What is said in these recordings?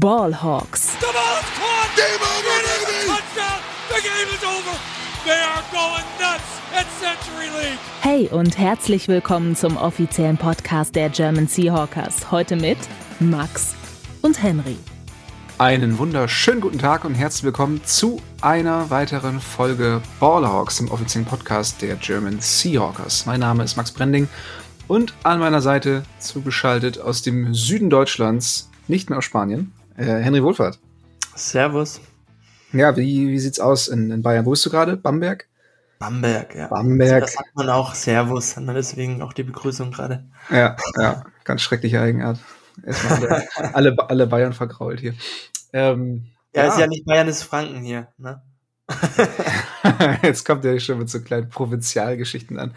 Ballhawks. The ball is caught. Game over, baby. Touchdown. The game is over. They are going nuts at Century League. Hey und herzlich willkommen zum offiziellen Podcast der German Seahawkers. Heute mit Max und Henry. Einen wunderschönen guten Tag und herzlich willkommen zu einer weiteren Folge Ballhawks, im offiziellen Podcast der German Seahawkers. Mein Name ist Max Brending und an meiner Seite zugeschaltet aus dem Süden Deutschlands, nicht mehr aus Spanien, äh, Henry Wohlfahrt. Servus. Ja, wie, wie sieht's aus in, in Bayern? Wo bist du gerade? Bamberg? Bamberg, ja. Bamberg. Das sagt man auch Servus, hat man deswegen auch die Begrüßung gerade. Ja, ja, ganz schreckliche Eigenart. Erstmal alle, alle, alle Bayern vergrault hier. Ähm, Ja, ist ja nicht Bayern, ist Franken hier, ne? Jetzt kommt er schon mit so kleinen Provinzialgeschichten an.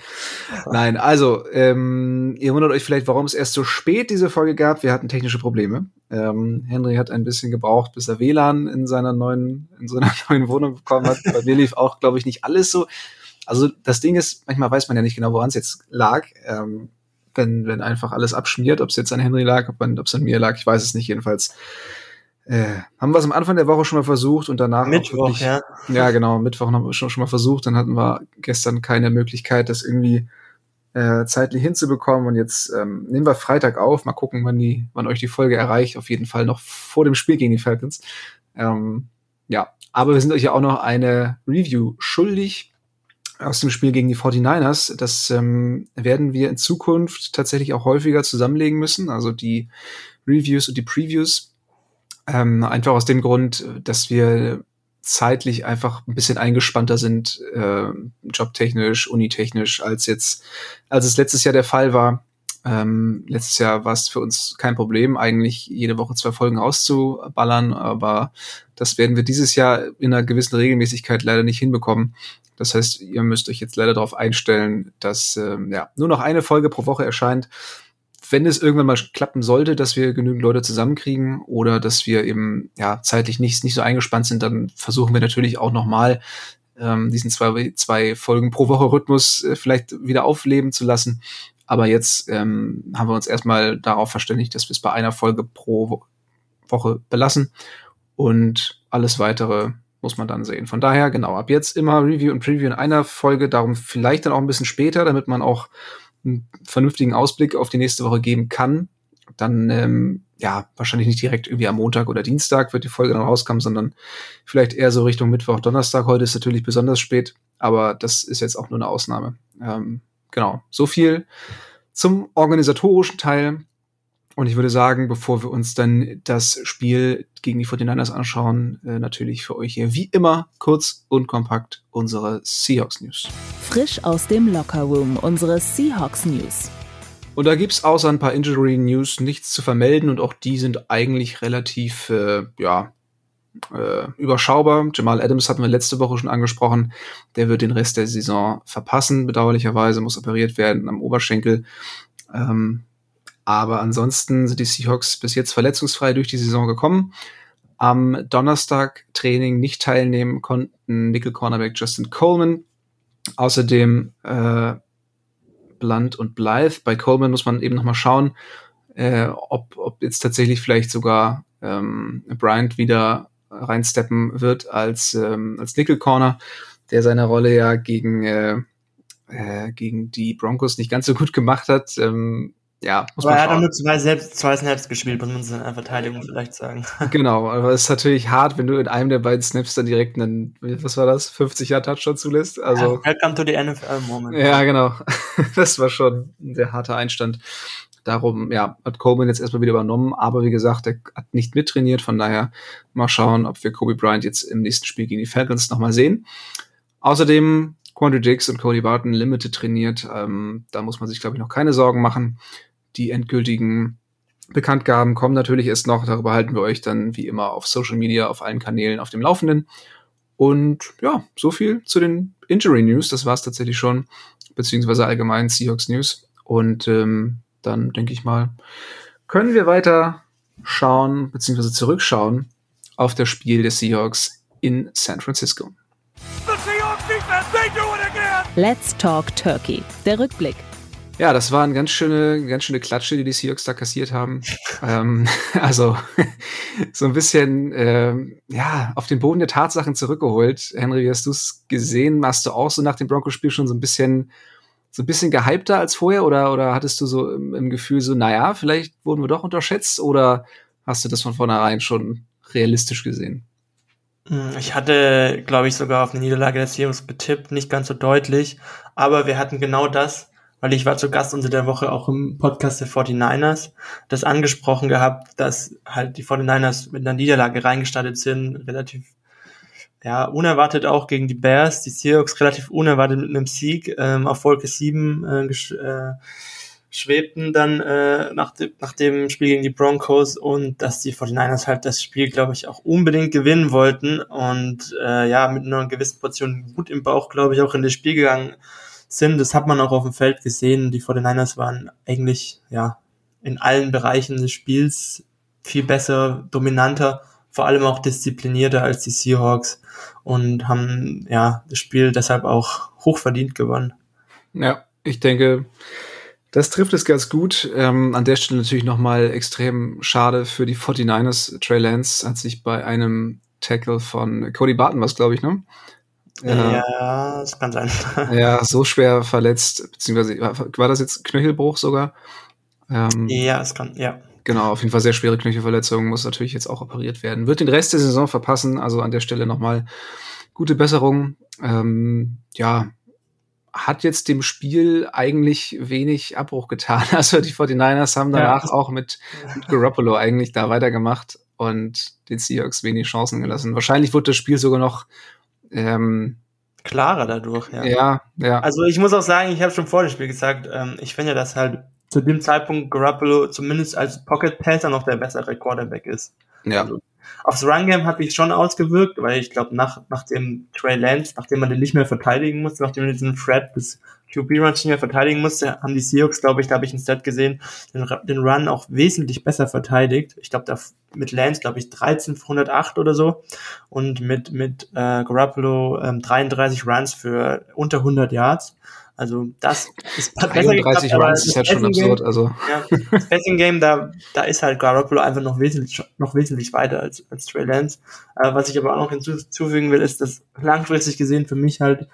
Nein, also, ähm, ihr wundert euch vielleicht, warum es erst so spät diese Folge gab. Wir hatten technische Probleme. Ähm, Henry hat ein bisschen gebraucht, bis er WLAN in seiner neuen, in seiner neuen Wohnung bekommen hat. Bei mir lief auch, glaube ich, nicht alles so. Also das Ding ist, manchmal weiß man ja nicht genau, woran es jetzt lag. Ähm, wenn, wenn einfach alles abschmiert, ob es jetzt an Henry lag, ob es an mir lag, ich weiß es nicht. Jedenfalls äh, haben wir es am Anfang der Woche schon mal versucht und danach Mittwoch, wirklich, ja. ja, genau, Mittwoch haben wir schon, schon mal versucht. Dann hatten wir gestern keine Möglichkeit, das irgendwie äh, zeitlich hinzubekommen. Und jetzt ähm, nehmen wir Freitag auf. Mal gucken, wann, die, wann euch die Folge erreicht. Auf jeden Fall noch vor dem Spiel gegen die Falcons. Ähm, ja, aber wir sind euch ja auch noch eine Review schuldig aus dem Spiel gegen die 49ers. Das ähm, werden wir in Zukunft tatsächlich auch häufiger zusammenlegen müssen. Also die Reviews und die Previews. Ähm, einfach aus dem Grund, dass wir zeitlich einfach ein bisschen eingespannter sind, äh, jobtechnisch, unitechnisch, als jetzt, als es letztes Jahr der Fall war. Ähm, letztes Jahr war es für uns kein Problem, eigentlich jede Woche zwei Folgen auszuballern, aber das werden wir dieses Jahr in einer gewissen Regelmäßigkeit leider nicht hinbekommen. Das heißt, ihr müsst euch jetzt leider darauf einstellen, dass ähm, ja, nur noch eine Folge pro Woche erscheint wenn es irgendwann mal klappen sollte, dass wir genügend Leute zusammenkriegen oder dass wir eben ja zeitlich nicht, nicht so eingespannt sind, dann versuchen wir natürlich auch nochmal ähm, diesen zwei, zwei Folgen pro Woche Rhythmus äh, vielleicht wieder aufleben zu lassen. Aber jetzt ähm, haben wir uns erstmal darauf verständigt, dass wir es bei einer Folge pro Wo Woche belassen und alles weitere muss man dann sehen. Von daher, genau, ab jetzt immer Review und Preview in einer Folge, darum vielleicht dann auch ein bisschen später, damit man auch einen vernünftigen Ausblick auf die nächste Woche geben kann, dann ähm, ja wahrscheinlich nicht direkt irgendwie am Montag oder Dienstag wird die Folge dann rauskommen, sondern vielleicht eher so Richtung Mittwoch, Donnerstag. Heute ist natürlich besonders spät, aber das ist jetzt auch nur eine Ausnahme. Ähm, genau, so viel zum organisatorischen Teil. Und ich würde sagen, bevor wir uns dann das Spiel gegen die 49ers anschauen, äh, natürlich für euch hier wie immer kurz und kompakt unsere Seahawks News. Frisch aus dem Lockerroom unsere Seahawks News. Und da gibt's außer ein paar Injury News nichts zu vermelden und auch die sind eigentlich relativ, äh, ja, äh, überschaubar. Jamal Adams hatten wir letzte Woche schon angesprochen. Der wird den Rest der Saison verpassen, bedauerlicherweise, muss operiert werden am Oberschenkel. Ähm, aber ansonsten sind die Seahawks bis jetzt verletzungsfrei durch die Saison gekommen. Am Donnerstag Training nicht teilnehmen konnten Nickel Cornerback Justin Coleman. Außerdem äh, Blunt und Blythe. Bei Coleman muss man eben noch mal schauen, äh, ob, ob jetzt tatsächlich vielleicht sogar ähm, Bryant wieder reinsteppen wird als, ähm, als Nickel Corner, der seine Rolle ja gegen, äh, äh, gegen die Broncos nicht ganz so gut gemacht hat. Ähm, ja, muss aber man er hat auch nur zwei, selbst, zwei Snaps gespielt, muss man in seiner Verteidigung vielleicht sagen. Genau, aber es ist natürlich hart, wenn du in einem der beiden Snaps dann direkt einen, was war das, 50 Jahre Touchdown zulässt. Also, ja, welcome to the NFL Moment. Ja, genau. Das war schon ein sehr harter Einstand. Darum, ja, hat Coleman jetzt erstmal wieder übernommen, aber wie gesagt, er hat nicht mittrainiert, von daher mal schauen, ob wir Kobe Bryant jetzt im nächsten Spiel gegen die Falcons nochmal sehen. Außerdem Quandry Dix und Cody Barton Limited trainiert. Ähm, da muss man sich, glaube ich, noch keine Sorgen machen. Die endgültigen Bekanntgaben kommen natürlich erst noch. Darüber halten wir euch dann wie immer auf Social Media, auf allen Kanälen auf dem Laufenden. Und ja, so viel zu den Injury News. Das war es tatsächlich schon, beziehungsweise allgemein Seahawks News. Und ähm, dann denke ich mal, können wir weiter schauen, beziehungsweise zurückschauen auf das Spiel der Seahawks in San Francisco. Let's Talk Turkey. Der Rückblick. Ja, das war eine ganz schöne, ganz schöne Klatsche, die die Seahawks da kassiert haben. ähm, also so ein bisschen ähm, ja auf den Boden der Tatsachen zurückgeholt. Henry, wie hast du es gesehen? Hast du auch so nach dem Broncos-Spiel schon so ein bisschen so ein bisschen gehypter als vorher oder oder hattest du so im, im Gefühl so, naja, vielleicht wurden wir doch unterschätzt oder hast du das von vornherein schon realistisch gesehen? Hm, ich hatte, glaube ich, sogar auf eine Niederlage der Seahawks getippt, nicht ganz so deutlich, aber wir hatten genau das, weil ich war zu Gast unter der Woche auch im Podcast der 49ers, das angesprochen gehabt, dass halt die 49ers mit einer Niederlage reingestartet sind, relativ ja, unerwartet auch gegen die Bears, die Seahawks relativ unerwartet mit einem Sieg ähm, auf Wolke 7 äh, äh, schwebten dann äh, nach, de nach dem Spiel gegen die Broncos und dass die 49ers halt das Spiel, glaube ich, auch unbedingt gewinnen wollten und äh, ja, mit einer gewissen Portion Wut im Bauch, glaube ich, auch in das Spiel gegangen sind. Das hat man auch auf dem Feld gesehen. Die 49ers waren eigentlich ja in allen Bereichen des Spiels viel besser, dominanter, vor allem auch disziplinierter als die Seahawks und haben ja das Spiel deshalb auch hochverdient gewonnen. Ja, ich denke, das trifft es ganz gut. Ähm, an der Stelle natürlich nochmal extrem schade für die 49ers. Trey Lance hat sich bei einem Tackle von Cody Barton, was glaube ich, ne? Ja, das kann sein. Ja, so schwer verletzt, beziehungsweise war das jetzt Knöchelbruch sogar? Ähm, ja, es kann, ja. Genau, auf jeden Fall sehr schwere Knöchelverletzung, muss natürlich jetzt auch operiert werden. Wird den Rest der Saison verpassen, also an der Stelle nochmal gute Besserung. Ähm, ja, hat jetzt dem Spiel eigentlich wenig Abbruch getan. Also die 49ers haben danach ja. auch mit, mit Garoppolo eigentlich da weitergemacht und den Seahawks wenig Chancen gelassen. Wahrscheinlich wurde das Spiel sogar noch ähm, klarer dadurch, ja. Ja, ja. Also ich muss auch sagen, ich habe schon vor dem Spiel gesagt, ähm, ich finde ja, dass halt zu dem Zeitpunkt Garoppolo zumindest als Pocket Passer noch der bessere Quarterback ist. Ja. Also, aufs Run Game hat sich schon ausgewirkt, weil ich glaube, nach, nach dem Trey Lance, nachdem man den nicht mehr verteidigen musste, nachdem man diesen Fred bis QB Run nicht mehr verteidigen musste, haben die Seahawks, glaube ich, da habe ich ein Stat gesehen, den, den Run auch wesentlich besser verteidigt. Ich glaube, da mit Lance, glaube ich, 13 für 108 oder so und mit, mit äh, Garoppolo ähm, 33 Runs für unter 100 Yards. Also das ist besser 33 geklappt, Runs ist halt schon absurd. Also. Ja, das Passing Game, da, da ist halt Garoppolo einfach noch wesentlich, noch wesentlich weiter als, als Trey Lance. Äh, was ich aber auch noch hinzufügen will, ist, dass langfristig gesehen für mich halt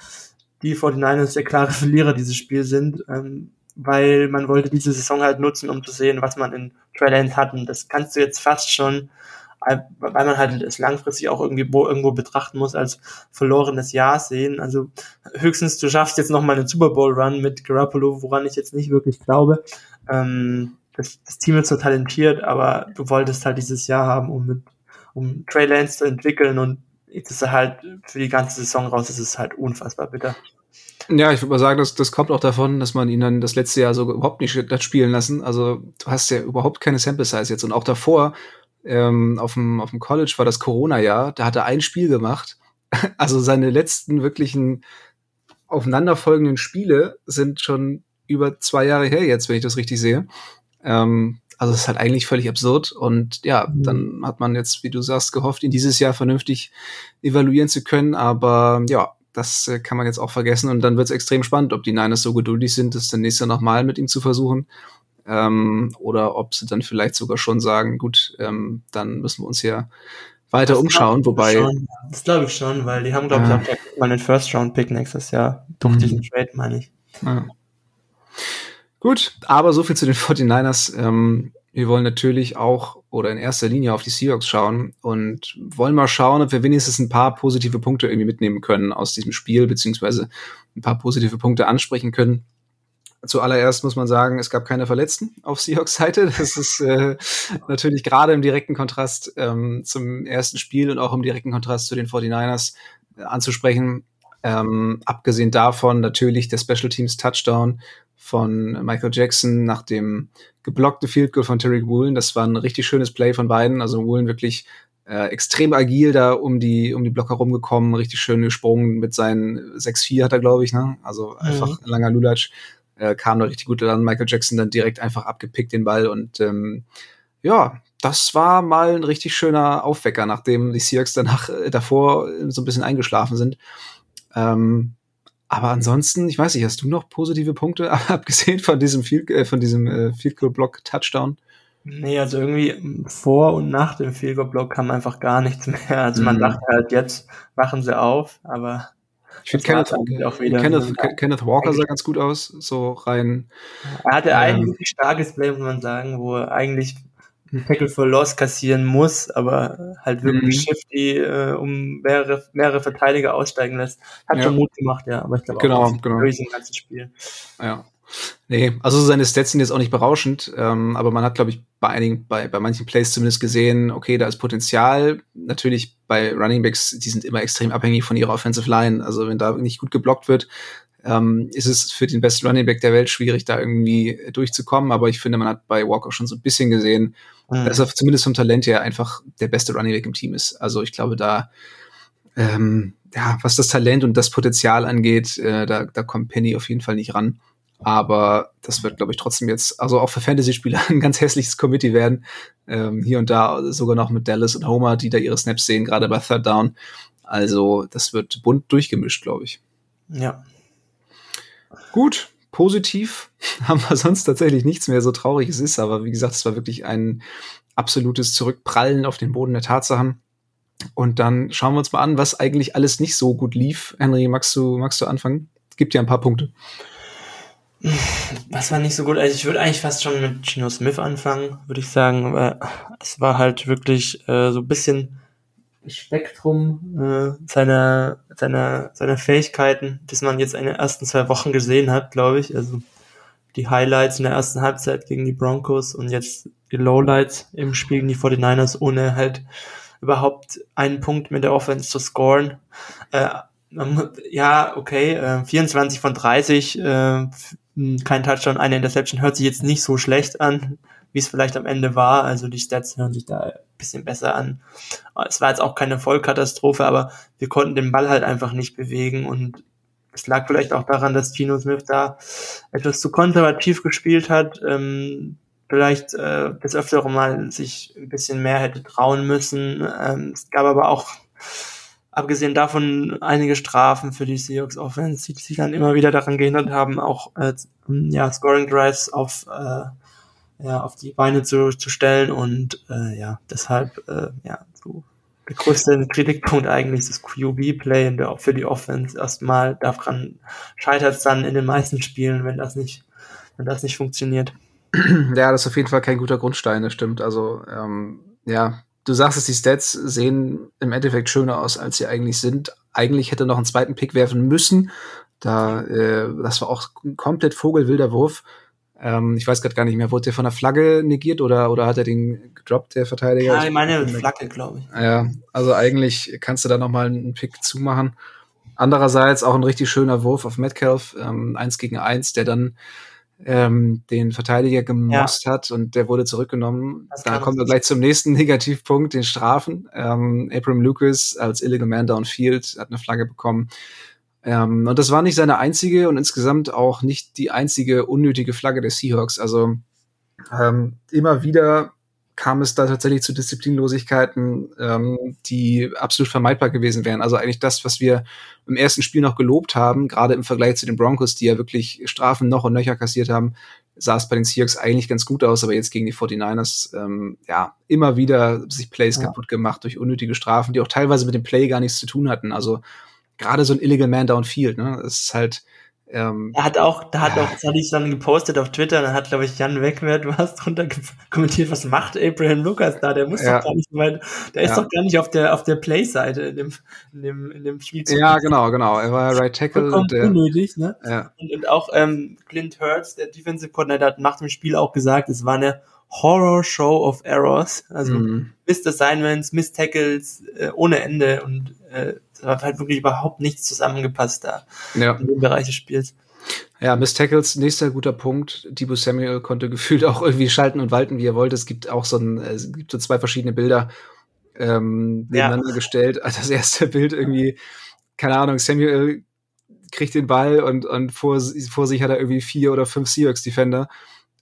die 49ers der klare Verlierer dieses Spiel sind, ähm, weil man wollte diese Saison halt nutzen, um zu sehen, was man in Trey Lance hat. Und das kannst du jetzt fast schon weil man halt es langfristig auch irgendwie irgendwo betrachten muss als verlorenes Jahr sehen. Also höchstens du schaffst jetzt noch mal einen Super Bowl Run mit Garoppolo, woran ich jetzt nicht wirklich glaube. Ähm, das, das Team ist so talentiert, aber du wolltest halt dieses Jahr haben, um mit um Trey Lance zu entwickeln und jetzt ist halt für die ganze Saison raus, das ist halt unfassbar bitter. Ja, ich würde mal sagen, das, das kommt auch davon, dass man ihn dann das letzte Jahr so überhaupt nicht hat spielen lassen. Also du hast ja überhaupt keine Sample Size jetzt und auch davor ähm, auf, dem, auf dem College war das Corona-Jahr, da hat er ein Spiel gemacht. Also seine letzten wirklichen aufeinanderfolgenden Spiele sind schon über zwei Jahre her jetzt, wenn ich das richtig sehe. Ähm, also es ist halt eigentlich völlig absurd. Und ja, mhm. dann hat man jetzt, wie du sagst, gehofft, ihn dieses Jahr vernünftig evaluieren zu können. Aber ja, das äh, kann man jetzt auch vergessen. Und dann wird es extrem spannend, ob die Niners so geduldig sind, das dann nächstes Jahr nochmal mit ihm zu versuchen ähm, oder ob sie dann vielleicht sogar schon sagen, gut, ähm, dann müssen wir uns hier weiter das umschauen, wobei. Schon, das glaube ich schon, weil die haben, glaube ich, auch mal einen First-Round-Pick nächstes Jahr durch mhm. diesen Trade, meine ich. Ja. Gut, aber so viel zu den 49ers. Ähm, wir wollen natürlich auch oder in erster Linie auf die Seahawks schauen und wollen mal schauen, ob wir wenigstens ein paar positive Punkte irgendwie mitnehmen können aus diesem Spiel, beziehungsweise ein paar positive Punkte ansprechen können. Zuallererst muss man sagen, es gab keine Verletzten auf Seahawks Seite. Das ist äh, natürlich gerade im direkten Kontrast ähm, zum ersten Spiel und auch im direkten Kontrast zu den 49ers äh, anzusprechen. Ähm, abgesehen davon natürlich der Special Teams Touchdown von Michael Jackson nach dem geblockte Field Goal von Terry Woolen. Das war ein richtig schönes Play von beiden. Also Woolen wirklich äh, extrem agil da um die um die Blocker rumgekommen, richtig schön gesprungen mit seinen 6-4 hat er glaube ich, ne? Also einfach mhm. langer Lulatsch äh, kam da richtig gut an. Michael Jackson dann direkt einfach abgepickt den Ball und ähm, ja, das war mal ein richtig schöner Aufwecker, nachdem die Seahawks danach äh, davor so ein bisschen eingeschlafen sind. Ähm, aber ansonsten, ich weiß nicht, hast du noch positive Punkte, abgesehen von diesem Field, äh, von diesem äh, Field Goal Block Touchdown? Nee, also irgendwie vor und nach dem Field Goal Block kam einfach gar nichts mehr. Also man mhm. dachte halt, jetzt wachen sie auf, aber ich finde Kenneth, Kenneth, Kenneth, Walker sah ganz gut aus, so rein. Er hatte ähm, ein wirklich starkes Play, muss man sagen, wo er eigentlich Tackle for Loss kassieren muss, aber halt wirklich mhm. shifty äh, um mehrere, mehrere Verteidiger aussteigen lässt. Hat ja. schon Mut gemacht, ja, aber ich glaube genau, auch, genau. durch im ganzen Spiel. Ja. Nee, also seine Stats sind jetzt auch nicht berauschend, ähm, aber man hat, glaube ich, bei einigen, bei, bei manchen Plays zumindest gesehen, okay, da ist Potenzial. Natürlich bei Running Backs, die sind immer extrem abhängig von ihrer Offensive Line. Also wenn da nicht gut geblockt wird, ähm, ist es für den besten Running Back der Welt schwierig, da irgendwie durchzukommen. Aber ich finde, man hat bei Walker schon so ein bisschen gesehen, mhm. dass er zumindest vom Talent her einfach der beste Running Back im Team ist. Also ich glaube, da, ähm, ja, was das Talent und das Potenzial angeht, äh, da, da kommt Penny auf jeden Fall nicht ran. Aber das wird, glaube ich, trotzdem jetzt, also auch für Fantasy-Spieler ein ganz hässliches Committee werden. Ähm, hier und da sogar noch mit Dallas und Homer, die da ihre Snaps sehen, gerade bei Third Down. Also das wird bunt durchgemischt, glaube ich. Ja. Gut, positiv haben wir sonst tatsächlich nichts mehr, so traurig es ist. Aber wie gesagt, es war wirklich ein absolutes Zurückprallen auf den Boden der Tatsachen. Und dann schauen wir uns mal an, was eigentlich alles nicht so gut lief. Henry, magst du, magst du anfangen? Gibt ja ein paar Punkte. Was war nicht so gut? Also ich würde eigentlich fast schon mit Gino Smith anfangen, würde ich sagen. Aber es war halt wirklich äh, so ein bisschen Spektrum äh, seiner, seiner, seiner Fähigkeiten, das man jetzt in den ersten zwei Wochen gesehen hat, glaube ich. Also die Highlights in der ersten Halbzeit gegen die Broncos und jetzt die Lowlights im Spiel gegen die 49ers, ohne halt überhaupt einen Punkt mit der Offense zu scoren. Äh, ja, okay, äh, 24 von 30, äh, kein Touchdown, eine Interception hört sich jetzt nicht so schlecht an, wie es vielleicht am Ende war. Also die Stats hören sich da ein bisschen besser an. Es war jetzt auch keine Vollkatastrophe, aber wir konnten den Ball halt einfach nicht bewegen und es lag vielleicht auch daran, dass Gino Smith da etwas zu konservativ gespielt hat, ähm, vielleicht äh, das öftere Mal sich ein bisschen mehr hätte trauen müssen. Ähm, es gab aber auch abgesehen davon einige Strafen für die Seahawks Offense, die sich dann immer wieder daran gehindert haben, auch äh, ja, Scoring Drives auf, äh, ja, auf die Beine zu, zu stellen und äh, ja, deshalb äh, ja, so der größte Kritikpunkt eigentlich das QB-Play für die Offense. Erstmal daran scheitert es dann in den meisten Spielen, wenn das nicht, wenn das nicht funktioniert. Ja, das ist auf jeden Fall kein guter Grundstein, das stimmt. Also ähm, ja, du sagst es, die Stats sehen im Endeffekt schöner aus, als sie eigentlich sind. Eigentlich hätte er noch einen zweiten Pick werfen müssen. Da, äh, das war auch ein komplett vogelwilder Wurf. Ähm, ich weiß gerade gar nicht mehr, wurde der von der Flagge negiert oder, oder hat er den gedroppt, der Verteidiger? Ja, ich meine Flagge, glaube ich. Ja, also eigentlich kannst du da noch mal einen Pick zumachen. Andererseits auch ein richtig schöner Wurf auf Metcalf, ähm, eins gegen eins, der dann ähm, den Verteidiger gemosst ja. hat und der wurde zurückgenommen. Da kommen wir gleich zum nächsten Negativpunkt, den Strafen. Ähm, Abram Lucas als Illegal Man Downfield hat eine Flagge bekommen. Ähm, und das war nicht seine einzige und insgesamt auch nicht die einzige unnötige Flagge der Seahawks. Also ähm, immer wieder kam es da tatsächlich zu Disziplinlosigkeiten, ähm, die absolut vermeidbar gewesen wären. Also eigentlich das, was wir im ersten Spiel noch gelobt haben, gerade im Vergleich zu den Broncos, die ja wirklich Strafen noch und nöcher kassiert haben, sah es bei den Seahawks eigentlich ganz gut aus, aber jetzt gegen die 49ers, ähm, ja, immer wieder sich Plays ja. kaputt gemacht durch unnötige Strafen, die auch teilweise mit dem Play gar nichts zu tun hatten. Also gerade so ein Illegal Man Downfield, ne, das ist halt, ähm, er hat auch, da hat auch, das hatte ich dann gepostet auf Twitter, dann hat, glaube ich, Jan Wegwert was drunter kommentiert, was macht Abraham Lucas da? Der muss ja. doch gar nicht weit, der ist doch gar nicht auf der, auf der Play-Seite in dem, in dem, in dem Spiel. Ja, genau, genau. Er war Right Tackle. Und der, unnötig, ne? Ja. Und, und auch, ähm, Clint Hurts, der Defensive Coordinator, hat nach dem Spiel auch gesagt, es war eine Horror Show of Errors, also mhm. Missed Assignments, Missed Tackles, äh, ohne Ende und, äh, da hat halt wirklich überhaupt nichts zusammengepasst da ja. in dem Bereich des Spiels. Ja, Miss Tackles, nächster guter Punkt. Debo Samuel konnte gefühlt auch irgendwie schalten und walten, wie er wollte. Es gibt auch so ein, es gibt so zwei verschiedene Bilder ähm, nebeneinander ja. gestellt. Das erste Bild irgendwie, keine Ahnung, Samuel kriegt den Ball und, und vor, vor sich hat er irgendwie vier oder fünf Seahawks-Defender.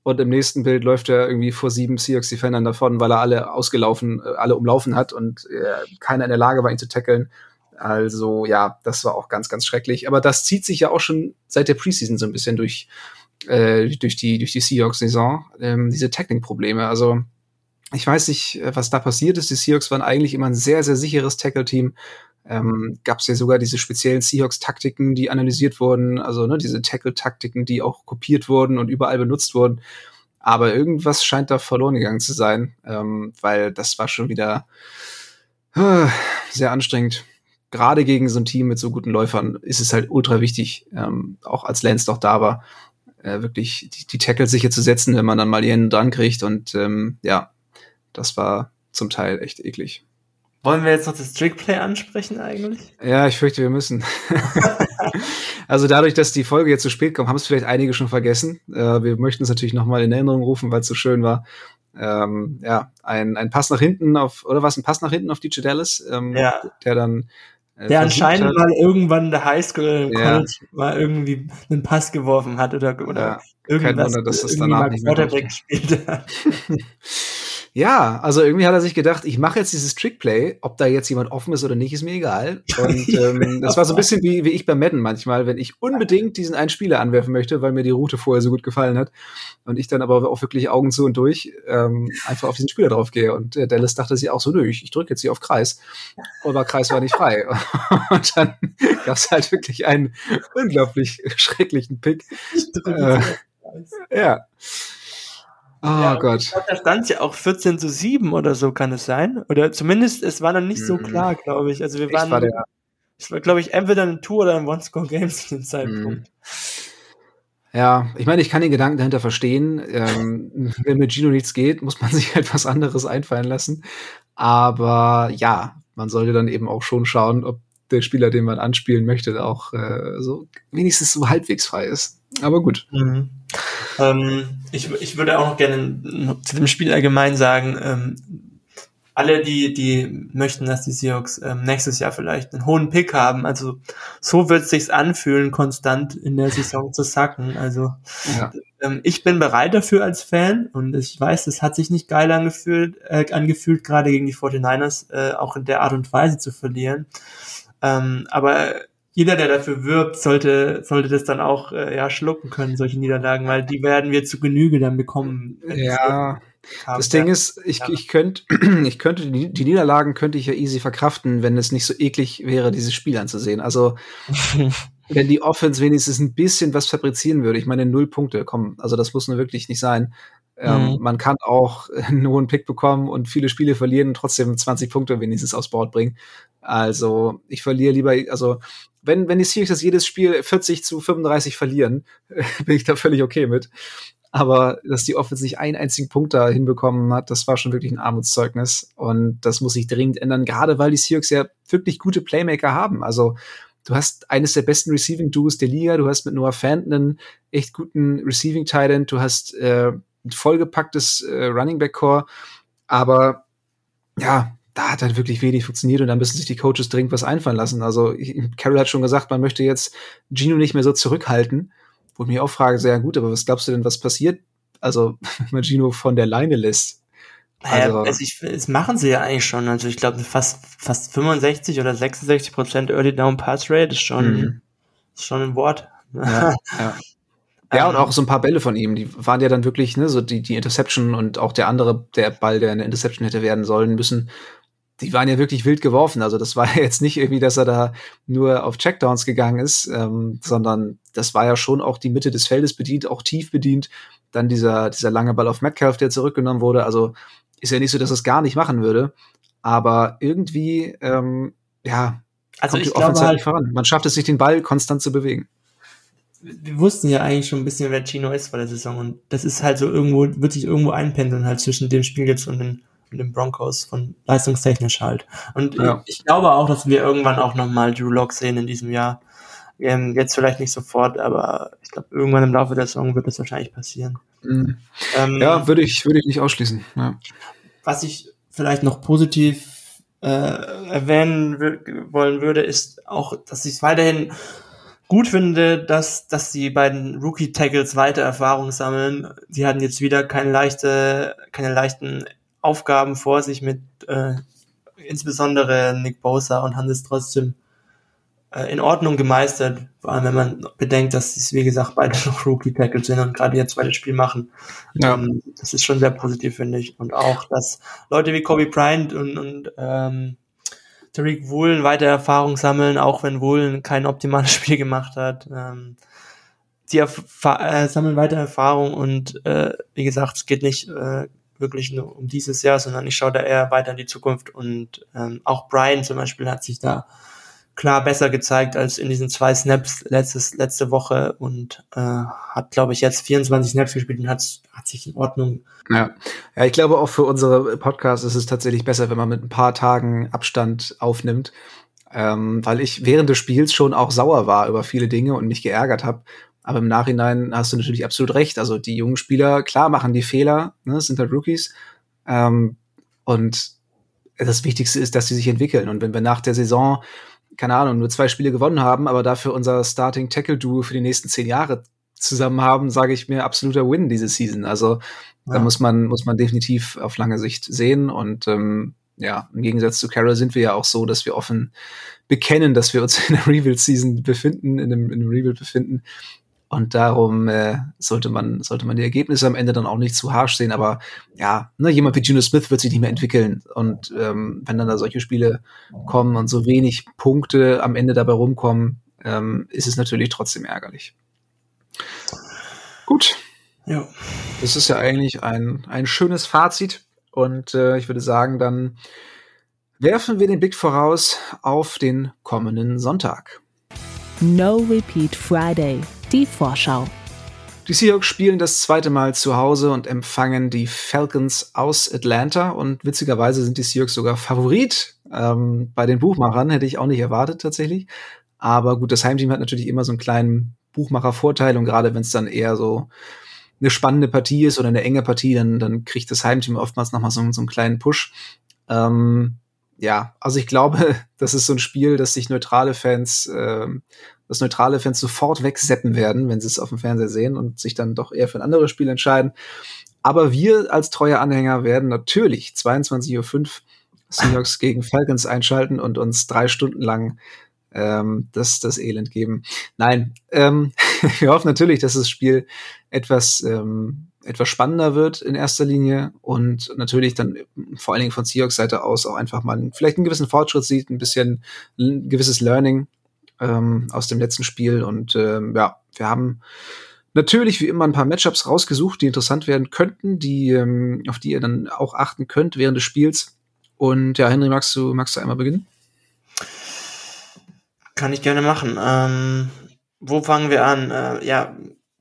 Und im nächsten Bild läuft er irgendwie vor sieben Seahawks-Defendern davon, weil er alle ausgelaufen, äh, alle umlaufen hat und äh, keiner in der Lage war, ihn zu tackeln. Also ja, das war auch ganz, ganz schrecklich. Aber das zieht sich ja auch schon seit der Preseason so ein bisschen durch, äh, durch die, durch die Seahawks-Saison, ähm, diese Tackling-Probleme. Also ich weiß nicht, äh, was da passiert ist. Die Seahawks waren eigentlich immer ein sehr, sehr sicheres Tackle-Team. Ähm, Gab es ja sogar diese speziellen Seahawks-Taktiken, die analysiert wurden, also ne, diese Tackle-Taktiken, die auch kopiert wurden und überall benutzt wurden. Aber irgendwas scheint da verloren gegangen zu sein, ähm, weil das war schon wieder äh, sehr anstrengend. Gerade gegen so ein Team mit so guten Läufern ist es halt ultra wichtig, ähm, auch als Lance doch da war, äh, wirklich die, die Tackle sicher zu setzen, wenn man dann mal Hände dran kriegt. Und ähm, ja, das war zum Teil echt eklig. Wollen wir jetzt noch das Trickplay ansprechen eigentlich? Ja, ich fürchte, wir müssen. also dadurch, dass die Folge jetzt zu spät kommt, haben es vielleicht einige schon vergessen. Äh, wir möchten es natürlich nochmal in Erinnerung rufen, weil es so schön war. Ähm, ja, ein, ein Pass nach hinten auf, oder was, ein Pass nach hinten auf DJ Dallas, ähm, ja. der dann äh, der anscheinend mal irgendwann in der Highschool oder im College ja. mal irgendwie einen Pass geworfen hat oder, oder ja, irgendwas. Kein Wunder, dass das danach nicht mehr gespielt hat. Ja, also irgendwie hat er sich gedacht, ich mache jetzt dieses Trickplay, ob da jetzt jemand offen ist oder nicht, ist mir egal. Und ähm, das war so ein bisschen wie, wie ich beim Madden manchmal, wenn ich unbedingt diesen einen Spieler anwerfen möchte, weil mir die Route vorher so gut gefallen hat. Und ich dann aber auch wirklich Augen zu und durch ähm, einfach auf diesen Spieler drauf gehe. Und äh, Dallas dachte sich auch so, nö, ich, ich drücke jetzt hier auf Kreis. Aber Kreis war nicht frei. und dann gab es halt wirklich einen unglaublich schrecklichen Pick. Äh, ja. Oh ja, Gott. Da stand ja auch 14 zu 7 oder so, kann es sein? Oder zumindest, es war noch nicht so mhm. klar, glaube ich. Also wir waren, war der, es war, glaube ich, entweder ein Tour oder ein One-Score-Game zu dem Zeitpunkt. Mhm. Ja, ich meine, ich kann den Gedanken dahinter verstehen. Ähm, wenn mit Gino nichts geht, muss man sich halt was anderes einfallen lassen. Aber ja, man sollte dann eben auch schon schauen, ob der Spieler, den man anspielen möchte, auch äh, so wenigstens so halbwegs frei ist. Aber gut. Mhm. Ähm, ich, ich würde auch noch gerne zu dem Spiel allgemein sagen, ähm, alle, die, die möchten, dass die Seahawks ähm, nächstes Jahr vielleicht einen hohen Pick haben, also so wird es sich anfühlen, konstant in der Saison zu sacken. Also ja. ähm, ich bin bereit dafür als Fan und ich weiß, es hat sich nicht geil angefühlt, äh, angefühlt, gerade gegen die 49ers äh, auch in der Art und Weise zu verlieren. Ähm, aber jeder, der dafür wirbt, sollte, sollte das dann auch äh, ja, schlucken können, solche Niederlagen, weil die werden wir zu Genüge dann bekommen. Ja. Das Ding ist, ich, ja. ich könnte, ich könnte die, die Niederlagen könnte ich ja easy verkraften, wenn es nicht so eklig wäre, dieses Spiel anzusehen. Also wenn die Offense wenigstens ein bisschen was fabrizieren würde. Ich meine, null Punkte, komm, also das muss nur wirklich nicht sein. Ähm, mhm. Man kann auch einen hohen Pick bekommen und viele Spiele verlieren und trotzdem 20 Punkte wenigstens aufs Board bringen. Also ich verliere lieber, also wenn, wenn die Seahawks das jedes Spiel 40 zu 35 verlieren, bin ich da völlig okay mit. Aber dass die Offense nicht einen einzigen Punkt da hinbekommen hat, das war schon wirklich ein Armutszeugnis. Und das muss sich dringend ändern, gerade weil die Seahawks ja wirklich gute Playmaker haben. Also du hast eines der besten Receiving Duos der Liga, du hast mit Noah Fant einen echt guten Receiving Titan, du hast äh, ein vollgepacktes äh, Running Back Core, aber ja, da hat halt wirklich wenig funktioniert und da müssen sich die Coaches dringend was einfallen lassen. Also Carol hat schon gesagt, man möchte jetzt Gino nicht mehr so zurückhalten. Wo ich mich auch frage, sehr gut, aber was glaubst du denn, was passiert? Also, wenn man Gino von der Leine lässt. Also, also ich, das machen sie ja eigentlich schon. Also ich glaube, fast, fast 65 oder 66 Prozent Early Down Pass Rate ist schon, mhm. ist schon ein Wort. Ja, ja. Ja, und ähm. auch so ein paar Bälle von ihm, die waren ja dann wirklich, ne, so die, die Interception und auch der andere, der Ball, der eine Interception hätte werden sollen müssen, die waren ja wirklich wild geworfen. Also das war ja jetzt nicht irgendwie, dass er da nur auf Checkdowns gegangen ist, ähm, sondern das war ja schon auch die Mitte des Feldes bedient, auch tief bedient. Dann dieser, dieser lange Ball auf Metcalf, der zurückgenommen wurde. Also ist ja nicht so, dass es gar nicht machen würde. Aber irgendwie, ähm, ja, also kommt ich die Offensive halt, voran. Man schafft es sich, den Ball konstant zu bewegen wir wussten ja eigentlich schon ein bisschen, wer Chino ist vor der Saison und das ist halt so irgendwo, wird sich irgendwo einpendeln halt zwischen dem Spiel jetzt und den, und den Broncos von leistungstechnisch halt. Und ja. ich, ich, glaube auch, dass wir irgendwann auch nochmal Drew Lock sehen in diesem Jahr. Ähm, jetzt vielleicht nicht sofort, aber ich glaube, irgendwann im Laufe der Saison wird das wahrscheinlich passieren. Mhm. Ähm, ja, würde ich, würde ich nicht ausschließen. Ja. Was ich vielleicht noch positiv äh, erwähnen wollen würde, ist auch, dass ich es weiterhin gut finde, dass, dass die beiden Rookie-Tackles weiter Erfahrung sammeln. Sie hatten jetzt wieder keine leichte, keine leichten Aufgaben vor sich mit äh, insbesondere Nick Bosa und haben es trotzdem äh, in Ordnung gemeistert, vor allem wenn man bedenkt, dass es, wie gesagt, beide noch Rookie-Tackles sind und gerade ihr zweites Spiel machen. Ja. Ähm, das ist schon sehr positiv, finde ich. Und auch, dass Leute wie Kobe Bryant und, und ähm, Tariq Woolen weiter Erfahrung sammeln, auch wenn Woolen kein optimales Spiel gemacht hat. Ähm, die äh, sammeln weiter Erfahrung und äh, wie gesagt, es geht nicht äh, wirklich nur um dieses Jahr, sondern ich schaue da eher weiter in die Zukunft und ähm, auch Brian zum Beispiel hat sich da klar besser gezeigt als in diesen zwei Snaps letztes, letzte Woche und äh, hat, glaube ich, jetzt 24 Snaps gespielt und hat, hat sich in Ordnung. Ja. ja, ich glaube auch für unsere Podcasts ist es tatsächlich besser, wenn man mit ein paar Tagen Abstand aufnimmt, ähm, weil ich während des Spiels schon auch sauer war über viele Dinge und mich geärgert habe. Aber im Nachhinein hast du natürlich absolut recht. Also die jungen Spieler, klar, machen die Fehler, ne, sind halt Rookies. Ähm, und das Wichtigste ist, dass sie sich entwickeln. Und wenn wir nach der Saison keine Ahnung, nur zwei Spiele gewonnen haben, aber dafür unser Starting Tackle Duo für die nächsten zehn Jahre zusammen haben, sage ich mir absoluter Win diese Season. Also ja. da muss man muss man definitiv auf lange Sicht sehen und ähm, ja, im Gegensatz zu Carroll sind wir ja auch so, dass wir offen bekennen, dass wir uns in der Rebuild Season befinden, in einem, in einem Rebuild befinden und darum äh, sollte man sollte man die Ergebnisse am Ende dann auch nicht zu harsch sehen. Aber ja, ne, jemand wie Gino Smith wird sich nicht mehr entwickeln. Und ähm, wenn dann da solche Spiele kommen und so wenig Punkte am Ende dabei rumkommen, ähm, ist es natürlich trotzdem ärgerlich. Gut. Ja. Das ist ja eigentlich ein, ein schönes Fazit. Und äh, ich würde sagen, dann werfen wir den Blick voraus auf den kommenden Sonntag. No Repeat Friday die Vorschau. Die Seahawks spielen das zweite Mal zu Hause und empfangen die Falcons aus Atlanta. Und witzigerweise sind die Seahawks sogar Favorit. Ähm, bei den Buchmachern hätte ich auch nicht erwartet tatsächlich. Aber gut, das Heimteam hat natürlich immer so einen kleinen Buchmacher-Vorteil. Und gerade wenn es dann eher so eine spannende Partie ist oder eine enge Partie, dann, dann kriegt das Heimteam oftmals nochmal so, so einen kleinen Push. Ähm, ja, also ich glaube, das ist so ein Spiel, das sich neutrale Fans ähm, dass neutrale Fans sofort wegseppen werden, wenn sie es auf dem Fernseher sehen und sich dann doch eher für ein anderes Spiel entscheiden. Aber wir als treue Anhänger werden natürlich 22.05 Uhr Seahawks gegen Falcons einschalten und uns drei Stunden lang ähm, das, das Elend geben. Nein, ähm, wir hoffen natürlich, dass das Spiel etwas, ähm, etwas spannender wird in erster Linie und natürlich dann vor allen Dingen von Seahawks Seite aus auch einfach mal vielleicht einen gewissen Fortschritt sieht, ein bisschen ein gewisses Learning ähm, aus dem letzten Spiel. Und ähm, ja, wir haben natürlich wie immer ein paar Matchups rausgesucht, die interessant werden könnten, die, ähm, auf die ihr dann auch achten könnt während des Spiels. Und ja, Henry, magst du, magst du einmal beginnen? Kann ich gerne machen. Ähm, wo fangen wir an? Äh, ja,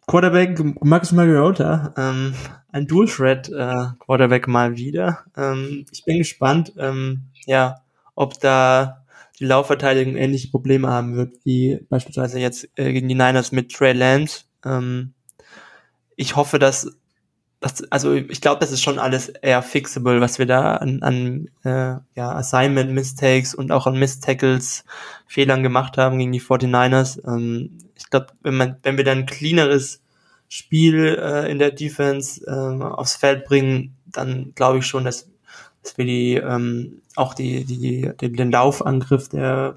Quarterback Max Mariota, ähm, ein Dual Threat äh, Quarterback mal wieder. Ähm, ich bin gespannt, ähm, ja, ob da die Laufverteidigung ähnliche Probleme haben wird, wie beispielsweise jetzt äh, gegen die Niners mit Trey Lance. Ähm, ich hoffe, dass, dass also ich glaube, das ist schon alles eher fixable, was wir da an, an äh, ja, Assignment Mistakes und auch an Miss-Tackles Fehlern gemacht haben gegen die 49ers. Ähm, ich glaube, wenn man, wenn wir dann ein cleaneres Spiel äh, in der Defense äh, aufs Feld bringen, dann glaube ich schon, dass dass wir die ähm, auch die, die, den, den Laufangriff der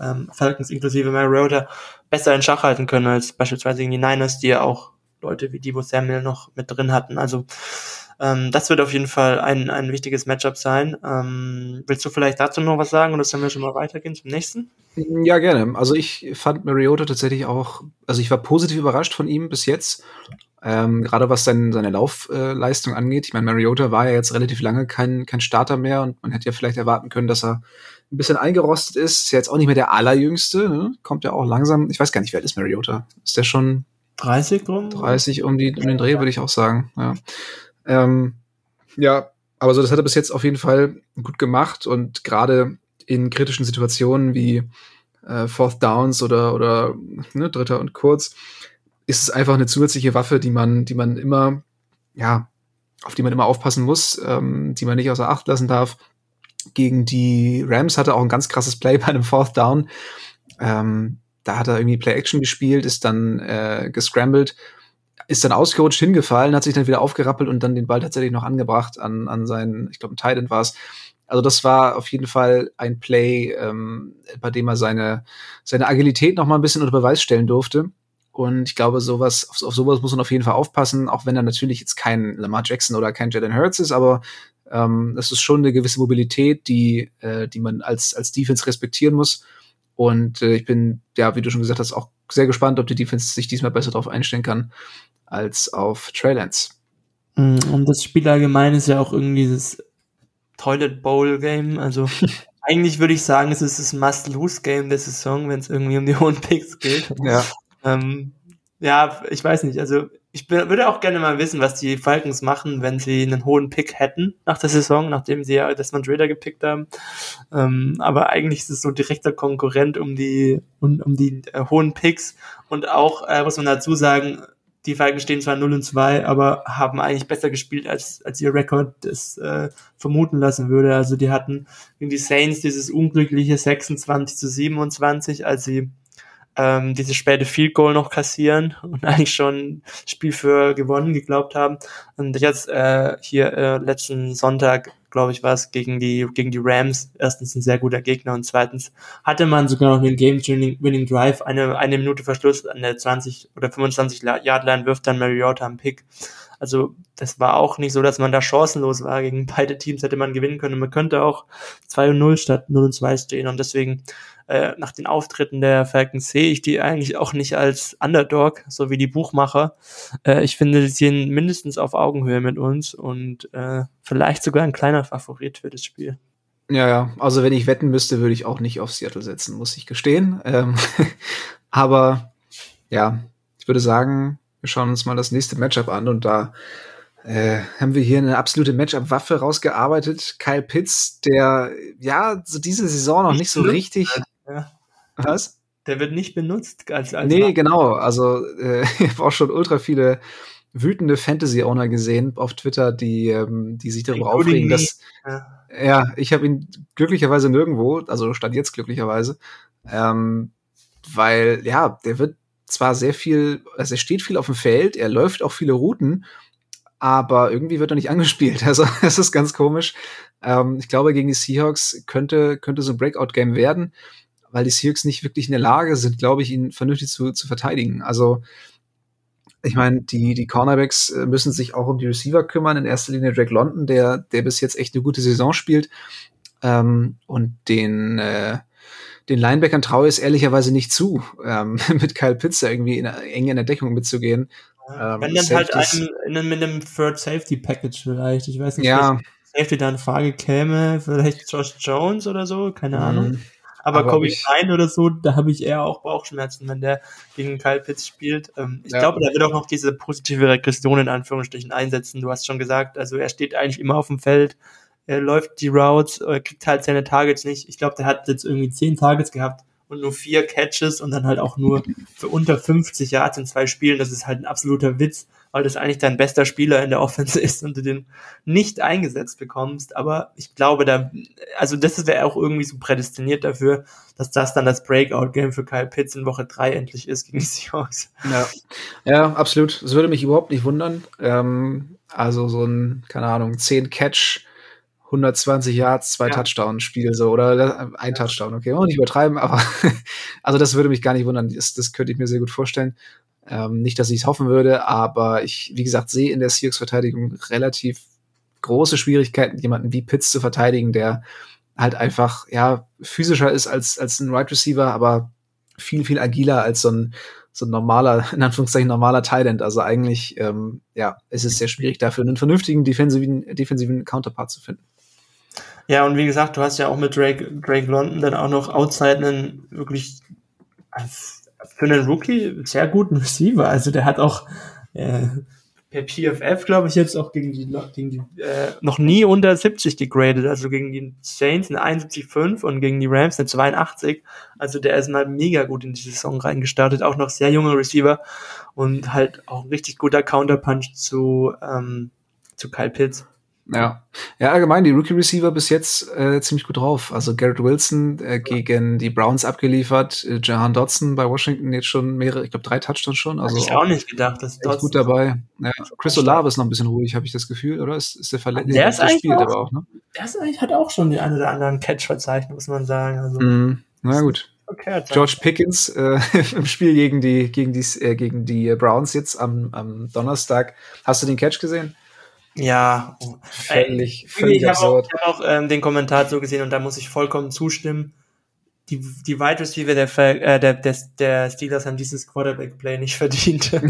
ähm, Falcons inklusive Mariota besser in Schach halten können als beispielsweise gegen die Niners, die ja auch Leute wie Debo Samuel noch mit drin hatten. Also ähm, das wird auf jeden Fall ein, ein wichtiges Matchup sein. Ähm, willst du vielleicht dazu noch was sagen oder sollen wir schon mal weitergehen zum nächsten? Ja, gerne. Also ich fand Mariota tatsächlich auch, also ich war positiv überrascht von ihm bis jetzt. Ähm, gerade was sein, seine Laufleistung äh, angeht. Ich meine, Mariota war ja jetzt relativ lange kein, kein Starter mehr und man hätte ja vielleicht erwarten können, dass er ein bisschen eingerostet ist. Ist ja jetzt auch nicht mehr der allerjüngste, ne? kommt ja auch langsam. Ich weiß gar nicht, wer ist Mariota? Ist der schon 30 drum? 30 um, die, um den Dreh, würde ich auch sagen. Ja. Ähm, ja, aber so, das hat er bis jetzt auf jeden Fall gut gemacht und gerade in kritischen Situationen wie äh, Fourth Downs oder, oder ne, Dritter und Kurz, ist es einfach eine zusätzliche Waffe, die man, die man immer, ja, auf die man immer aufpassen muss, ähm, die man nicht außer Acht lassen darf. Gegen die Rams hatte auch ein ganz krasses Play bei einem Fourth Down. Ähm, da hat er irgendwie Play-Action gespielt, ist dann äh, gescrambled, ist dann ausgerutscht, hingefallen, hat sich dann wieder aufgerappelt und dann den Ball tatsächlich noch angebracht an, an seinen, ich glaube, ein Titan war es. Also das war auf jeden Fall ein Play, ähm, bei dem er seine, seine Agilität noch mal ein bisschen unter Beweis stellen durfte. Und ich glaube, sowas, auf, auf sowas muss man auf jeden Fall aufpassen, auch wenn er natürlich jetzt kein Lamar Jackson oder kein Jalen Hurts ist, aber ähm, das ist schon eine gewisse Mobilität, die, äh, die man als, als Defense respektieren muss. Und äh, ich bin, ja, wie du schon gesagt hast, auch sehr gespannt, ob die Defense sich diesmal besser darauf einstellen kann als auf Trailhands. Mm, und das Spiel allgemein ist ja auch irgendwie dieses Toilet Bowl Game. Also eigentlich würde ich sagen, es ist das Must-Lose-Game der Saison, wenn es irgendwie um die hohen Picks geht. Ja. Ähm, ja, ich weiß nicht. Also ich würde auch gerne mal wissen, was die Falcons machen, wenn sie einen hohen Pick hätten nach der Saison, nachdem sie ja Desmond Raider gepickt haben. Ähm, aber eigentlich ist es so direkter Konkurrent um die um, um die äh, hohen Picks und auch äh, muss man dazu sagen, die Falcons stehen zwar 0 und 2, aber haben eigentlich besser gespielt, als, als ihr Rekord das äh, vermuten lassen würde. Also die hatten gegen die Saints dieses unglückliche 26 zu 27, als sie ähm, dieses späte Field Goal noch kassieren und eigentlich schon Spiel für gewonnen geglaubt haben. Und jetzt äh, hier äh, letzten Sonntag, glaube ich, war es gegen die gegen die Rams. Erstens ein sehr guter Gegner und zweitens hatte man sogar noch einen Game-Winning Drive. Eine eine Minute Verschluss an der 20 oder 25 Yard Line wirft dann Mariota einen Pick. Also das war auch nicht so, dass man da chancenlos war. Gegen beide Teams hätte man gewinnen können. Man könnte auch 2 und 0 statt 0 und 2 stehen. Und deswegen äh, nach den Auftritten der Falcons sehe ich die eigentlich auch nicht als Underdog, so wie die Buchmacher. Äh, ich finde, sie sind mindestens auf Augenhöhe mit uns und äh, vielleicht sogar ein kleiner Favorit für das Spiel. Ja, ja, also wenn ich wetten müsste, würde ich auch nicht auf Seattle setzen, muss ich gestehen. Ähm, aber ja, ich würde sagen, wir schauen uns mal das nächste Matchup an und da äh, haben wir hier eine absolute Matchup-Waffe rausgearbeitet. Kyle Pitts, der ja so diese Saison noch nicht, nicht so richtig ja. Was? Der wird nicht benutzt als, als Nee, Mann. genau. Also äh, ich habe auch schon ultra viele wütende Fantasy-Owner gesehen auf Twitter, die, ähm, die sich darüber aufregen, dass ja, ja ich habe ihn glücklicherweise nirgendwo, also stand jetzt glücklicherweise, ähm, weil ja, der wird zwar sehr viel, also er steht viel auf dem Feld, er läuft auch viele Routen, aber irgendwie wird er nicht angespielt. Also es ist ganz komisch. Ähm, ich glaube, gegen die Seahawks könnte, könnte so ein Breakout-Game werden weil die Seahawks nicht wirklich in der Lage sind, glaube ich, ihn vernünftig zu, zu verteidigen. Also ich meine, die, die Cornerbacks äh, müssen sich auch um die Receiver kümmern. In erster Linie Drake London, der, der bis jetzt echt eine gute Saison spielt. Ähm, und den, äh, den Linebackern traue ich es ehrlicherweise nicht zu, ähm, mit Kyle Pitzer irgendwie in, eng in der Deckung mitzugehen. Ähm, Wenn dann halt einen, in, mit einem Third Safety Package vielleicht. Ich weiß nicht, ja. Safety da in Frage käme. Vielleicht Josh Jones oder so, keine mhm. Ahnung. Aber, aber Kobe Bryant oder so, da habe ich eher auch Bauchschmerzen, wenn der gegen Kyle Pitts spielt. Ähm, ich ja. glaube, der wird auch noch diese positive Regression in Anführungsstrichen einsetzen. Du hast schon gesagt, also er steht eigentlich immer auf dem Feld, er läuft die Routes, er kriegt halt seine Targets nicht. Ich glaube, der hat jetzt irgendwie zehn Targets gehabt und nur vier Catches und dann halt auch nur für unter 50 Yards in zwei Spielen. Das ist halt ein absoluter Witz weil das eigentlich dein bester Spieler in der Offense ist und du den nicht eingesetzt bekommst. Aber ich glaube, da, also das wäre auch irgendwie so prädestiniert dafür, dass das dann das Breakout-Game für Kyle Pitts in Woche 3 endlich ist gegen die Seahawks. Ja, ja absolut. Das würde mich überhaupt nicht wundern. Ähm, also so ein, keine Ahnung, 10 Catch, 120 Yards, zwei ja. Touchdown-Spiel so oder ein Touchdown, okay, auch nicht übertreiben, aber also das würde mich gar nicht wundern. Das, das könnte ich mir sehr gut vorstellen. Ähm, nicht, dass ich es hoffen würde, aber ich, wie gesagt, sehe in der Seahawks-Verteidigung relativ große Schwierigkeiten, jemanden wie Pitts zu verteidigen, der halt einfach, ja, physischer ist als, als ein Wide right Receiver, aber viel, viel agiler als so ein, so ein normaler, in Anführungszeichen normaler Thailand. Also eigentlich, ähm, ja, es ist sehr schwierig dafür, einen vernünftigen defensiven, defensiven Counterpart zu finden. Ja, und wie gesagt, du hast ja auch mit Drake, Drake London dann auch noch outside einen wirklich für einen Rookie sehr guten Receiver. Also der hat auch äh, per PFF, glaube ich, jetzt auch gegen die, gegen die äh, noch nie unter 70 gegradet. Also gegen die Saints eine 71,5 und gegen die Rams eine 82. Also der ist mal mega gut in die Saison reingestartet. Auch noch sehr junger Receiver und halt auch ein richtig guter Counterpunch zu, ähm, zu Kyle Pitts. Ja. ja, allgemein die Rookie-Receiver bis jetzt äh, ziemlich gut drauf. Also Garrett Wilson äh, gegen die Browns abgeliefert, äh, Jahan Dodson bei Washington jetzt schon mehrere, ich glaube drei Touchdowns schon. Also ich auch nicht gedacht, dass Dodson gut dabei. Ja, Chris Olave ist noch ein bisschen ruhig, habe ich das Gefühl, oder? Ist, ist der verletzt? Der, ist eigentlich spielt auch, aber auch, ne? Der ist eigentlich, hat auch schon den einen oder anderen Catch verzeichnet, muss man sagen. Also, mm, na gut. Okay, George Pickens äh, im Spiel gegen die gegen die äh, gegen die Browns jetzt am, am Donnerstag. Hast du den Catch gesehen? Ja, völlig, äh, völlig ich absurd. Habe auch, hab auch ähm, den Kommentar so gesehen und da muss ich vollkommen zustimmen. Die, die Wide Receiver der, äh, der, der, der Steelers haben dieses Quarterback-Play nicht verdient.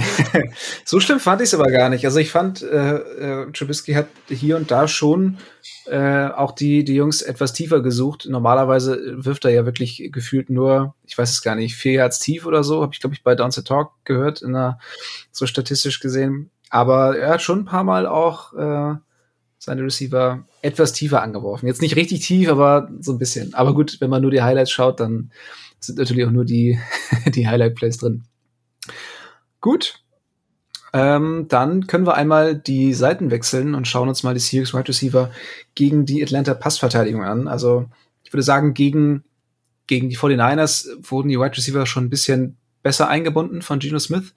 so schlimm fand ich es aber gar nicht. Also ich fand, äh, äh, Trubisky hat hier und da schon äh, auch die, die Jungs etwas tiefer gesucht. Normalerweise wirft er ja wirklich gefühlt nur, ich weiß es gar nicht, vier Yards tief oder so, habe ich, glaube ich, bei Downset Talk gehört, in einer, so statistisch gesehen. Aber er hat schon ein paar Mal auch äh, seine Receiver etwas tiefer angeworfen. Jetzt nicht richtig tief, aber so ein bisschen. Aber gut, wenn man nur die Highlights schaut, dann sind natürlich auch nur die, die Highlight-Plays drin. Gut. Ähm, dann können wir einmal die Seiten wechseln und schauen uns mal die Seahawks Wide Receiver gegen die Atlanta Passverteidigung an. Also ich würde sagen, gegen, gegen die 49ers wurden die Wide Receiver schon ein bisschen besser eingebunden von Geno Smith.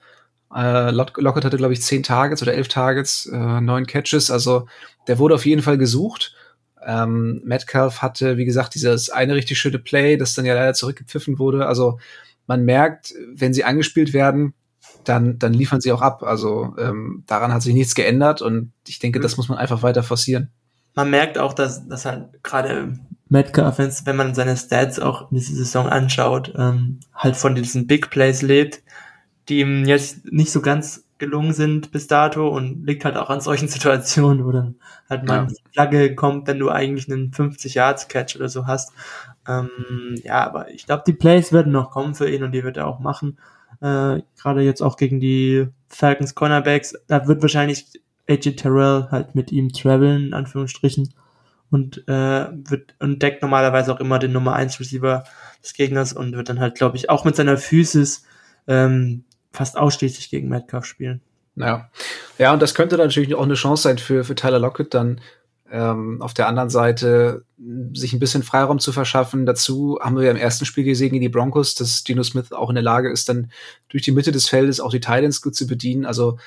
Äh, Lockett hatte, glaube ich, zehn Targets oder elf Targets, äh, neun Catches. Also der wurde auf jeden Fall gesucht. Ähm, Metcalf hatte, wie gesagt, dieses eine richtig schöne Play, das dann ja leider zurückgepfiffen wurde. Also man merkt, wenn sie angespielt werden, dann, dann liefern sie auch ab. Also ähm, daran hat sich nichts geändert und ich denke, das muss man einfach weiter forcieren. Man merkt auch, dass, dass halt gerade Metcalf, wenn man seine Stats auch in dieser Saison anschaut, ähm, halt von diesen Big Plays lebt die ihm jetzt nicht so ganz gelungen sind bis dato und liegt halt auch an solchen Situationen, wo dann halt mal ja. Flagge kommt, wenn du eigentlich einen 50 Yards Catch oder so hast. Ähm, ja, aber ich glaube, die Plays werden noch kommen für ihn und die wird er auch machen. Äh, Gerade jetzt auch gegen die Falcons Cornerbacks, da wird wahrscheinlich AJ Terrell halt mit ihm traveln, in Anführungsstrichen, und äh, wird und deckt normalerweise auch immer den Nummer 1 Receiver des Gegners und wird dann halt, glaube ich, auch mit seiner Physis ähm, fast ausschließlich gegen Metcalf spielen. Ja. ja, und das könnte natürlich auch eine Chance sein für, für Tyler Lockett, dann ähm, auf der anderen Seite sich ein bisschen Freiraum zu verschaffen. Dazu haben wir ja im ersten Spiel gesehen gegen die Broncos, dass Dino Smith auch in der Lage ist, dann durch die Mitte des Feldes auch die Titans gut zu bedienen. Also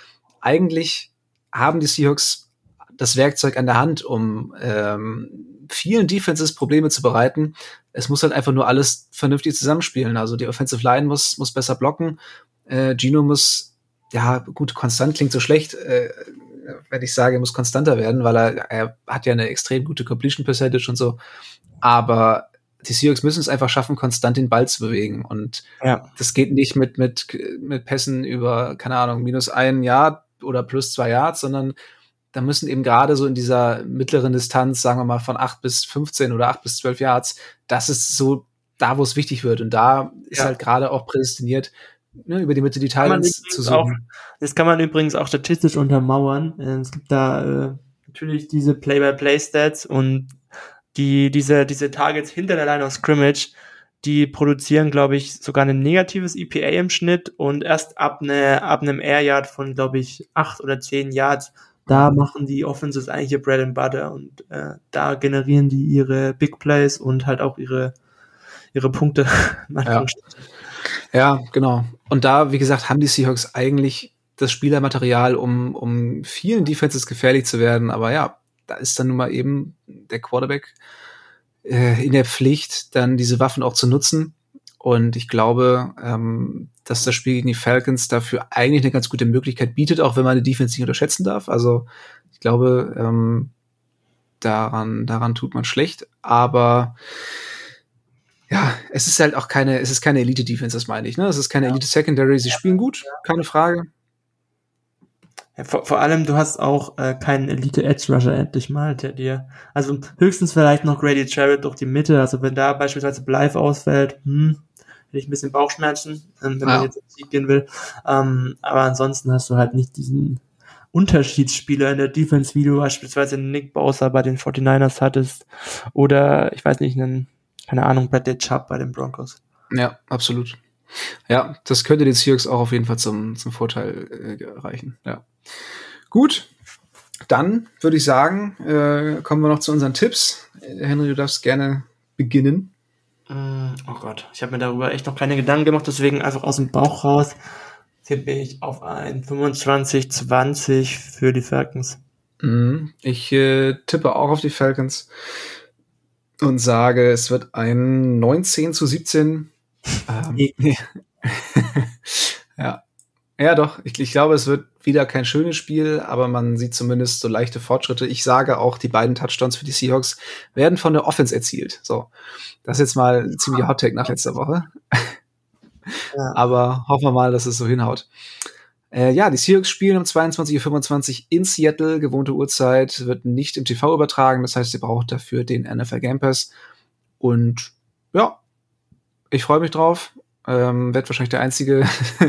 eigentlich haben die Seahawks das Werkzeug an der Hand, um ähm, vielen Defenses Probleme zu bereiten. Es muss halt einfach nur alles vernünftig zusammenspielen. Also die Offensive Line muss, muss besser blocken äh, Gino muss, ja, gut, konstant klingt so schlecht, äh, wenn ich sage, er muss konstanter werden, weil er, er hat ja eine extrem gute Completion Percentage und so. Aber die Seahawks müssen es einfach schaffen, konstant den Ball zu bewegen. Und ja. das geht nicht mit, mit, mit Pässen über, keine Ahnung, minus ein Yard oder plus zwei Yards, sondern da müssen eben gerade so in dieser mittleren Distanz, sagen wir mal von acht bis 15 oder acht bis zwölf Yards, das ist so da, wo es wichtig wird. Und da ist ja. halt gerade auch prädestiniert, ne, über die Mitte die Titans zu suchen. Auch, das kann man übrigens auch statistisch untermauern. Äh, es gibt da äh, natürlich diese Play-by-Play-Stats und die, diese, diese Targets hinter der Line of Scrimmage, die produzieren, glaube ich, sogar ein negatives EPA im Schnitt und erst ab, ne, ab einem Air Yard von, glaube ich, acht oder zehn Yards, da machen die Offenses eigentlich ihr Bread and Butter und äh, da generieren die ihre Big Plays und halt auch ihre, ihre Punkte. Ja. Ja, genau. Und da, wie gesagt, haben die Seahawks eigentlich das Spielermaterial, um, um vielen Defenses gefährlich zu werden. Aber ja, da ist dann nun mal eben der Quarterback äh, in der Pflicht, dann diese Waffen auch zu nutzen. Und ich glaube, ähm, dass das Spiel gegen die Falcons dafür eigentlich eine ganz gute Möglichkeit bietet, auch wenn man die Defense nicht unterschätzen darf. Also ich glaube, ähm, daran, daran tut man schlecht. Aber ja, es ist halt auch keine, es ist keine Elite-Defense, das meine ich. Ne? Es ist keine Elite-Secondary. Sie spielen gut, keine Frage. Ja, vor, vor allem, du hast auch äh, keinen Elite-Edge-Rusher endlich mal, der dir. Also höchstens vielleicht noch Grady Jarrett durch die Mitte. Also wenn da beispielsweise Blythe ausfällt, hm, hätte ich ein bisschen Bauchschmerzen, ähm, wenn ja. man jetzt ins Sieg gehen will. Ähm, aber ansonsten hast du halt nicht diesen Unterschiedsspieler in der Defense, wie du beispielsweise Nick Bowser bei den 49ers hattest. Oder, ich weiß nicht, einen keine Ahnung, Bradley Chubb bei den Broncos. Ja, absolut. Ja, das könnte den Seahawks auch auf jeden Fall zum, zum Vorteil äh, reichen. Ja. Gut. dann würde ich sagen, äh, kommen wir noch zu unseren Tipps. Henry, du darfst gerne beginnen. Mm, oh Gott, ich habe mir darüber echt noch keine Gedanken gemacht, deswegen einfach aus dem Bauch raus tippe ich auf ein 25-20 für die Falcons. Mhm. Ich äh, tippe auch auf die Falcons und sage, es wird ein 19 zu 17. Ähm, ja. Ja, doch. Ich, ich glaube, es wird wieder kein schönes Spiel, aber man sieht zumindest so leichte Fortschritte. Ich sage auch, die beiden Touchdowns für die Seahawks werden von der Offense erzielt. So. Das ist jetzt mal ein ziemlicher Hot Take nach letzter Woche. Ja. Aber hoffen wir mal, dass es so hinhaut. Äh, ja, die Seahawks spielen um 22.25 Uhr in Seattle, gewohnte Uhrzeit, wird nicht im TV übertragen, das heißt, ihr braucht dafür den NFL Game Pass. Und ja, ich freue mich drauf. Ähm, werd wahrscheinlich der Einzige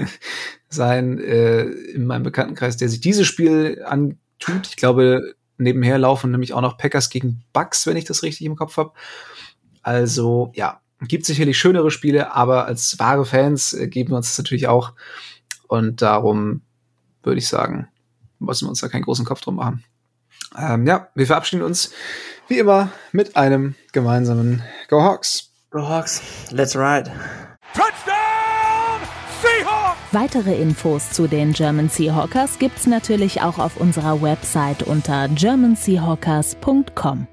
sein äh, in meinem Bekanntenkreis, der sich dieses Spiel antut. Ich glaube, nebenher laufen nämlich auch noch Packers gegen Bucks, wenn ich das richtig im Kopf habe. Also ja, gibt sicherlich schönere Spiele, aber als wahre Fans äh, geben wir uns das natürlich auch. Und darum würde ich sagen, müssen wir uns da keinen großen Kopf drum machen. Ähm, ja, wir verabschieden uns wie immer mit einem gemeinsamen Go Hawks. Go Hawks, let's ride. Touchdown Seahawks! Weitere Infos zu den German Seahawkers gibt's natürlich auch auf unserer Website unter germanseahawkers.com.